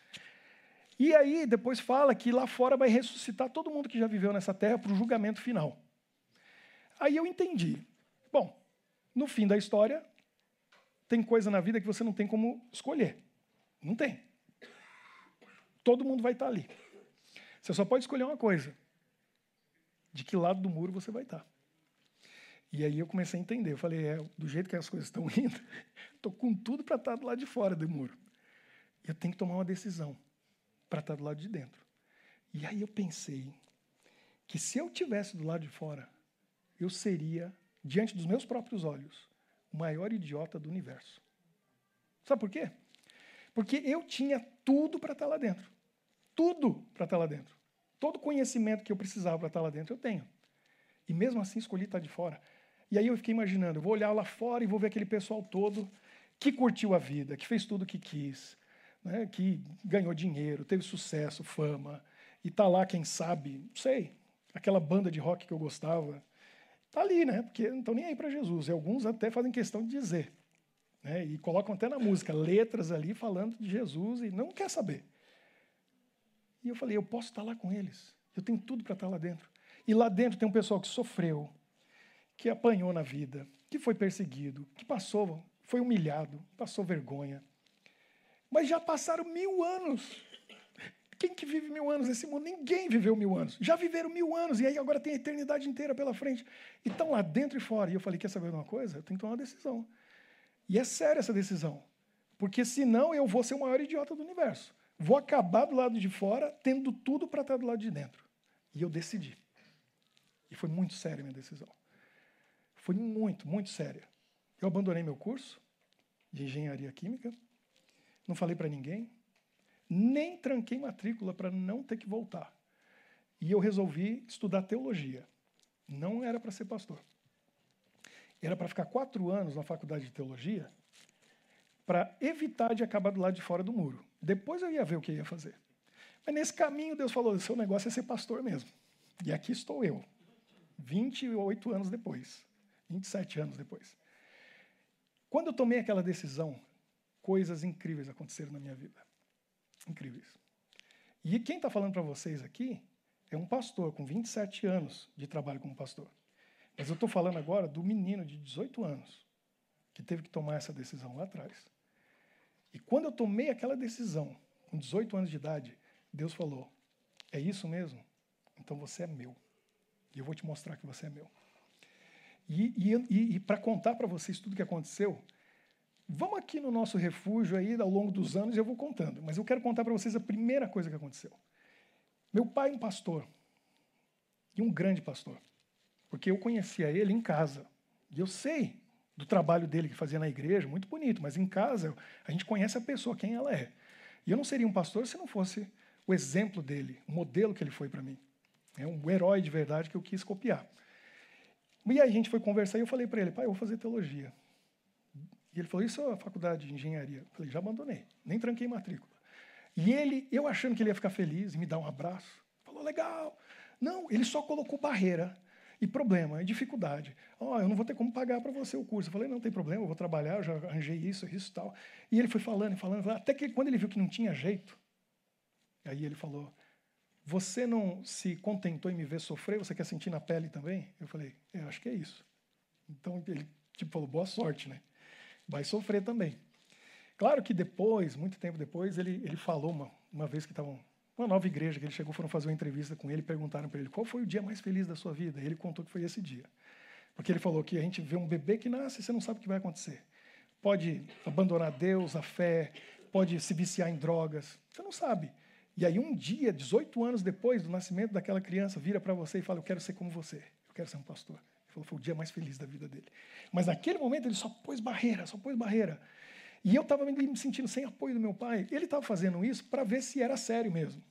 E aí, depois fala que lá fora vai ressuscitar todo mundo que já viveu nessa terra para o julgamento final. Aí eu entendi. Bom, no fim da história, tem coisa na vida que você não tem como escolher. Não tem. Todo mundo vai estar ali. Você só pode escolher uma coisa: de que lado do muro você vai estar. E aí eu comecei a entender. Eu falei, é, do jeito que as coisas estão indo, estou com tudo para estar do lado de fora do muro. Eu tenho que tomar uma decisão para estar do lado de dentro. E aí eu pensei que se eu tivesse do lado de fora, eu seria, diante dos meus próprios olhos, o maior idiota do universo. Sabe por quê? Porque eu tinha tudo para estar lá dentro. Tudo para estar lá dentro. Todo conhecimento que eu precisava para estar lá dentro, eu tenho. E mesmo assim escolhi estar de fora. E aí eu fiquei imaginando, eu vou olhar lá fora e vou ver aquele pessoal todo que curtiu a vida, que fez tudo o que quis, né, que ganhou dinheiro, teve sucesso, fama, e está lá, quem sabe, não sei, aquela banda de rock que eu gostava, está ali, né? Porque não estão nem aí para Jesus. E alguns até fazem questão de dizer. Né, e colocam até na música letras ali falando de Jesus e não quer saber. E eu falei, eu posso estar lá com eles. Eu tenho tudo para estar lá dentro. E lá dentro tem um pessoal que sofreu, que apanhou na vida, que foi perseguido, que passou, foi humilhado, passou vergonha. Mas já passaram mil anos. Quem que vive mil anos nesse mundo? Ninguém viveu mil anos. Já viveram mil anos e aí agora tem a eternidade inteira pela frente. E estão lá dentro e fora. E eu falei: quer saber de uma coisa? Eu tenho que tomar uma decisão. E é séria essa decisão. Porque senão eu vou ser o maior idiota do universo. Vou acabar do lado de fora, tendo tudo para estar do lado de dentro. E eu decidi. E foi muito séria a minha decisão. Foi muito, muito séria. Eu abandonei meu curso de engenharia química, não falei para ninguém, nem tranquei matrícula para não ter que voltar. E eu resolvi estudar teologia. Não era para ser pastor. Era para ficar quatro anos na faculdade de teologia para evitar de acabar do lado de fora do muro. Depois eu ia ver o que ia fazer. Mas nesse caminho, Deus falou: seu negócio é ser pastor mesmo. E aqui estou eu, 28 anos depois, 27 anos depois. Quando eu tomei aquela decisão, coisas incríveis aconteceram na minha vida. Incríveis. E quem está falando para vocês aqui é um pastor com 27 anos de trabalho como pastor. Mas eu estou falando agora do menino de 18 anos que teve que tomar essa decisão lá atrás. E quando eu tomei aquela decisão, com 18 anos de idade, Deus falou: É isso mesmo? Então você é meu. E eu vou te mostrar que você é meu. E, e, e para contar para vocês tudo o que aconteceu, vamos aqui no nosso refúgio aí ao longo dos anos eu vou contando. Mas eu quero contar para vocês a primeira coisa que aconteceu. Meu pai é um pastor. E um grande pastor. Porque eu conhecia ele em casa. E eu sei do trabalho dele que fazia na igreja, muito bonito, mas em casa a gente conhece a pessoa, quem ela é. E eu não seria um pastor se não fosse o exemplo dele, o modelo que ele foi para mim. É um herói de verdade que eu quis copiar. E aí a gente foi conversar e eu falei para ele, pai, eu vou fazer teologia. E ele falou, isso é a faculdade de engenharia. Eu falei, já abandonei, nem tranquei matrícula. E ele, eu achando que ele ia ficar feliz e me dar um abraço, falou, legal. Não, ele só colocou barreira e problema, e dificuldade. Oh, eu não vou ter como pagar para você o curso. Eu falei, não tem problema, eu vou trabalhar, eu já arranjei isso, isso e tal. E ele foi falando e falando, até que quando ele viu que não tinha jeito, aí ele falou, você não se contentou em me ver sofrer, você quer sentir na pele também? Eu falei, é, acho que é isso. Então ele tipo, falou, boa sorte, né? Vai sofrer também. Claro que depois, muito tempo depois, ele, ele falou uma, uma vez que estavam uma nova igreja que ele chegou, foram fazer uma entrevista com ele, perguntaram para ele qual foi o dia mais feliz da sua vida. Ele contou que foi esse dia. Porque ele falou que a gente vê um bebê que nasce e você não sabe o que vai acontecer. Pode abandonar Deus, a fé, pode se viciar em drogas, você não sabe. E aí um dia, 18 anos depois do nascimento daquela criança, vira para você e fala: "Eu quero ser como você. Eu quero ser um pastor". Falou: "Foi o dia mais feliz da vida dele". Mas naquele momento ele só pôs barreira, só pôs barreira. E eu estava me sentindo sem apoio do meu pai. Ele estava fazendo isso para ver se era sério mesmo,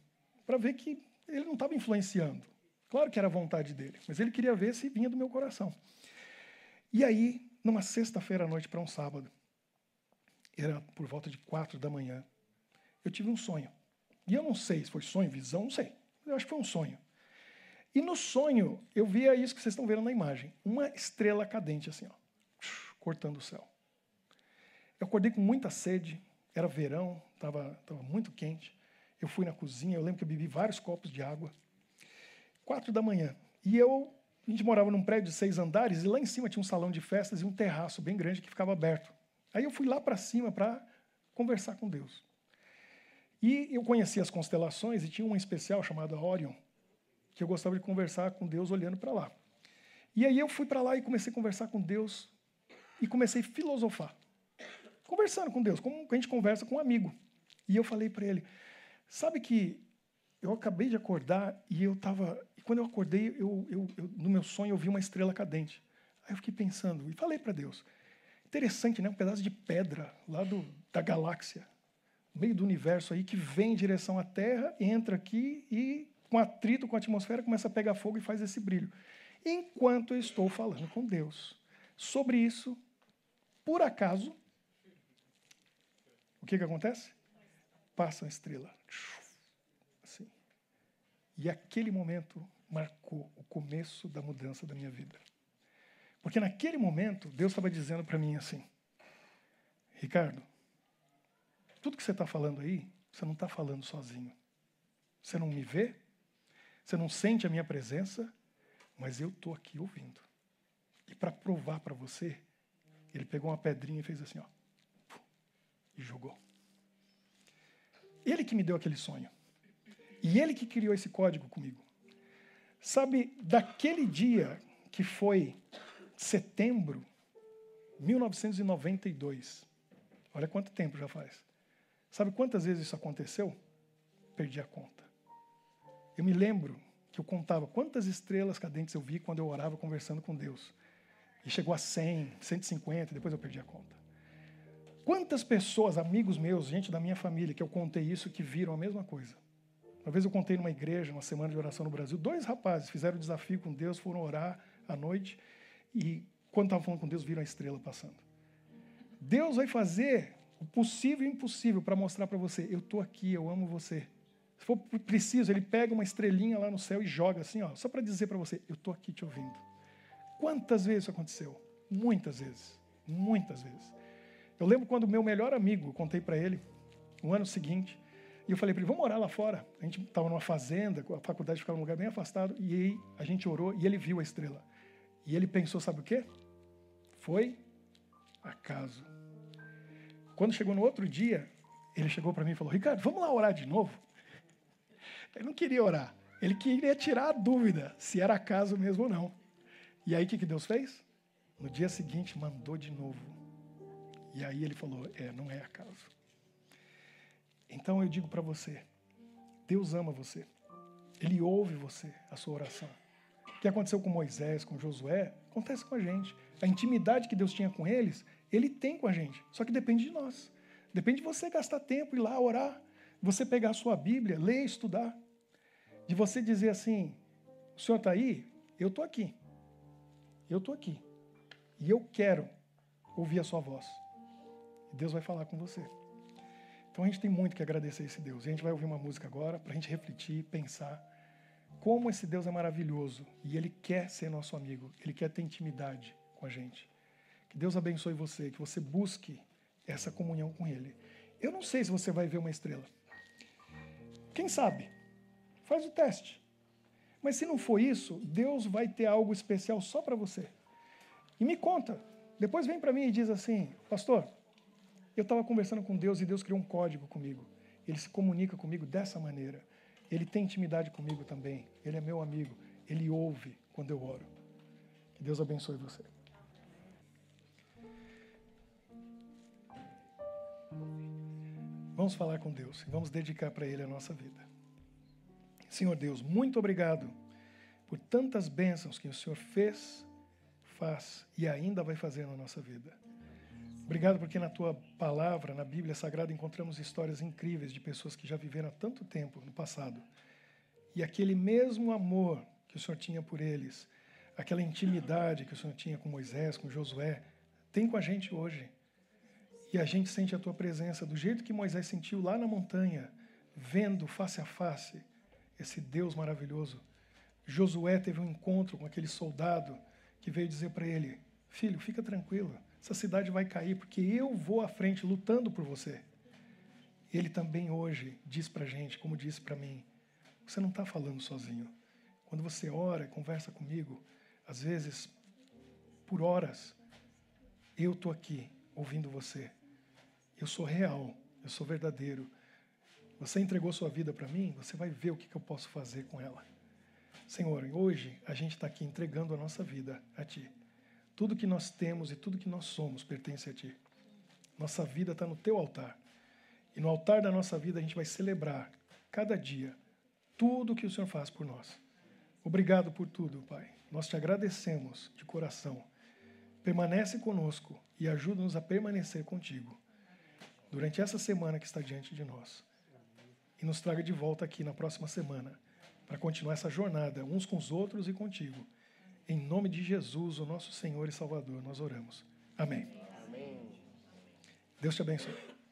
para ver que ele não estava influenciando. Claro que era a vontade dele, mas ele queria ver se vinha do meu coração. E aí, numa sexta-feira à noite para um sábado, era por volta de quatro da manhã, eu tive um sonho. E eu não sei se foi sonho, visão, não sei. Eu acho que foi um sonho. E no sonho, eu via isso que vocês estão vendo na imagem. Uma estrela cadente, assim, ó, cortando o céu. Eu acordei com muita sede, era verão, estava tava muito quente. Eu fui na cozinha, eu lembro que eu bebi vários copos de água. Quatro da manhã. E eu, a gente morava num prédio de seis andares, e lá em cima tinha um salão de festas e um terraço bem grande que ficava aberto. Aí eu fui lá para cima para conversar com Deus. E eu conhecia as constelações e tinha uma especial chamada Orion, que eu gostava de conversar com Deus olhando para lá. E aí eu fui para lá e comecei a conversar com Deus e comecei a filosofar. Conversando com Deus, como a gente conversa com um amigo. E eu falei para ele: Sabe que eu acabei de acordar e eu estava. E quando eu acordei, eu, eu, eu, no meu sonho eu vi uma estrela cadente. Aí eu fiquei pensando e falei para Deus: Interessante, né? Um pedaço de pedra lá do, da galáxia, meio do universo aí, que vem em direção à Terra, entra aqui e, com atrito com a atmosfera, começa a pegar fogo e faz esse brilho. Enquanto eu estou falando com Deus sobre isso, por acaso, o que, que acontece? Passa uma estrela. Assim. E aquele momento marcou o começo da mudança da minha vida. Porque naquele momento, Deus estava dizendo para mim assim: Ricardo, tudo que você está falando aí, você não está falando sozinho. Você não me vê, você não sente a minha presença, mas eu estou aqui ouvindo. E para provar para você, ele pegou uma pedrinha e fez assim, ó e jogou. Ele que me deu aquele sonho. E ele que criou esse código comigo. Sabe, daquele dia que foi setembro 1992. Olha quanto tempo já faz. Sabe quantas vezes isso aconteceu? Perdi a conta. Eu me lembro que eu contava quantas estrelas cadentes eu vi quando eu orava conversando com Deus. E chegou a 100, 150, depois eu perdi a conta. Quantas pessoas, amigos meus, gente da minha família, que eu contei isso, que viram a mesma coisa? Uma vez eu contei numa igreja, uma semana de oração no Brasil, dois rapazes fizeram o desafio com Deus, foram orar à noite e, quando estavam falando com Deus, viram a estrela passando. Deus vai fazer o possível e o impossível para mostrar para você: eu estou aqui, eu amo você. Se for preciso, ele pega uma estrelinha lá no céu e joga assim, ó, só para dizer para você: eu estou aqui te ouvindo. Quantas vezes isso aconteceu? Muitas vezes. Muitas vezes. Eu lembro quando o meu melhor amigo, contei para ele, no ano seguinte, e eu falei para ele, vamos morar lá fora. A gente estava numa fazenda, a faculdade ficava num lugar bem afastado, e aí a gente orou e ele viu a estrela. E ele pensou, sabe o quê? Foi acaso. Quando chegou no outro dia, ele chegou para mim e falou, Ricardo, vamos lá orar de novo? Ele não queria orar, ele queria tirar a dúvida se era acaso mesmo ou não. E aí o que, que Deus fez? No dia seguinte, mandou de novo e aí ele falou: É, não é acaso. Então eu digo para você: Deus ama você. Ele ouve você, a sua oração. O que aconteceu com Moisés, com Josué, acontece com a gente. A intimidade que Deus tinha com eles, Ele tem com a gente. Só que depende de nós. Depende de você gastar tempo, ir lá orar. Você pegar a sua Bíblia, ler, estudar. De você dizer assim: O Senhor está aí? Eu estou aqui. Eu estou aqui. E eu quero ouvir a sua voz. Deus vai falar com você. Então a gente tem muito que agradecer a esse Deus. E a gente vai ouvir uma música agora para a gente refletir, pensar como esse Deus é maravilhoso e Ele quer ser nosso amigo, Ele quer ter intimidade com a gente. Que Deus abençoe você, que você busque essa comunhão com Ele. Eu não sei se você vai ver uma estrela. Quem sabe? Faz o teste. Mas se não for isso, Deus vai ter algo especial só para você. E me conta. Depois vem para mim e diz assim, pastor, eu estava conversando com Deus e Deus criou um código comigo. Ele se comunica comigo dessa maneira. Ele tem intimidade comigo também. Ele é meu amigo. Ele ouve quando eu oro. Que Deus abençoe você. Vamos falar com Deus e vamos dedicar para Ele a nossa vida. Senhor Deus, muito obrigado por tantas bênçãos que o Senhor fez, faz e ainda vai fazer na nossa vida. Obrigado porque na tua palavra, na Bíblia Sagrada, encontramos histórias incríveis de pessoas que já viveram há tanto tempo no passado. E aquele mesmo amor que o Senhor tinha por eles, aquela intimidade que o Senhor tinha com Moisés, com Josué, tem com a gente hoje. E a gente sente a tua presença do jeito que Moisés sentiu lá na montanha, vendo face a face esse Deus maravilhoso. Josué teve um encontro com aquele soldado que veio dizer para ele: Filho, fica tranquilo, essa cidade vai cair porque eu vou à frente lutando por você. Ele também hoje diz para a gente, como disse para mim: Você não está falando sozinho. Quando você ora, conversa comigo, às vezes, por horas, eu estou aqui ouvindo você. Eu sou real, eu sou verdadeiro. Você entregou sua vida para mim, você vai ver o que, que eu posso fazer com ela. Senhor, hoje a gente está aqui entregando a nossa vida a Ti. Tudo que nós temos e tudo que nós somos pertence a Ti. Nossa vida está no Teu altar. E no altar da nossa vida a gente vai celebrar, cada dia, tudo que o Senhor faz por nós. Obrigado por tudo, Pai. Nós te agradecemos de coração. Permanece conosco e ajuda-nos a permanecer contigo durante essa semana que está diante de nós. E nos traga de volta aqui na próxima semana para continuar essa jornada uns com os outros e contigo. Em nome de Jesus, o nosso Senhor e Salvador, nós oramos. Amém. Amém. Deus te abençoe.